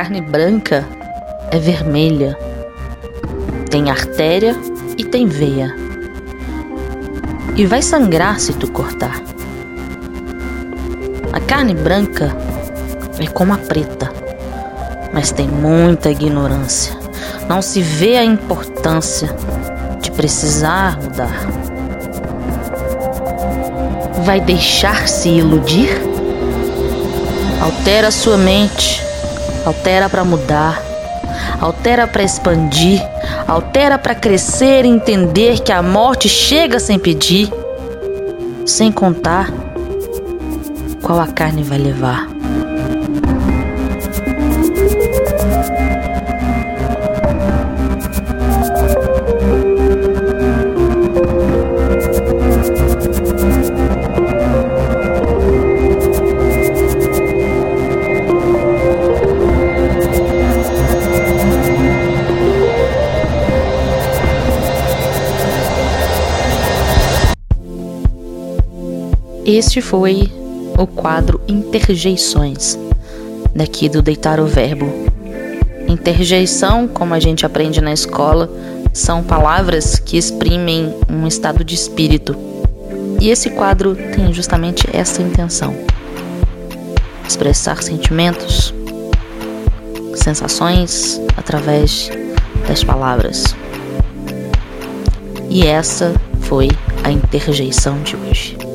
Carne branca é vermelha, tem artéria e tem veia. E vai sangrar se tu cortar. A carne branca é como a preta, mas tem muita ignorância. Não se vê a importância de precisar mudar. Vai deixar se iludir? Altera sua mente altera para mudar, altera para expandir, altera para crescer e entender que a morte chega sem pedir, sem contar qual a carne vai levar. Este foi o quadro Interjeições, daqui do Deitar o Verbo. Interjeição, como a gente aprende na escola, são palavras que exprimem um estado de espírito. E esse quadro tem justamente essa intenção: expressar sentimentos, sensações através das palavras. E essa foi a interjeição de hoje.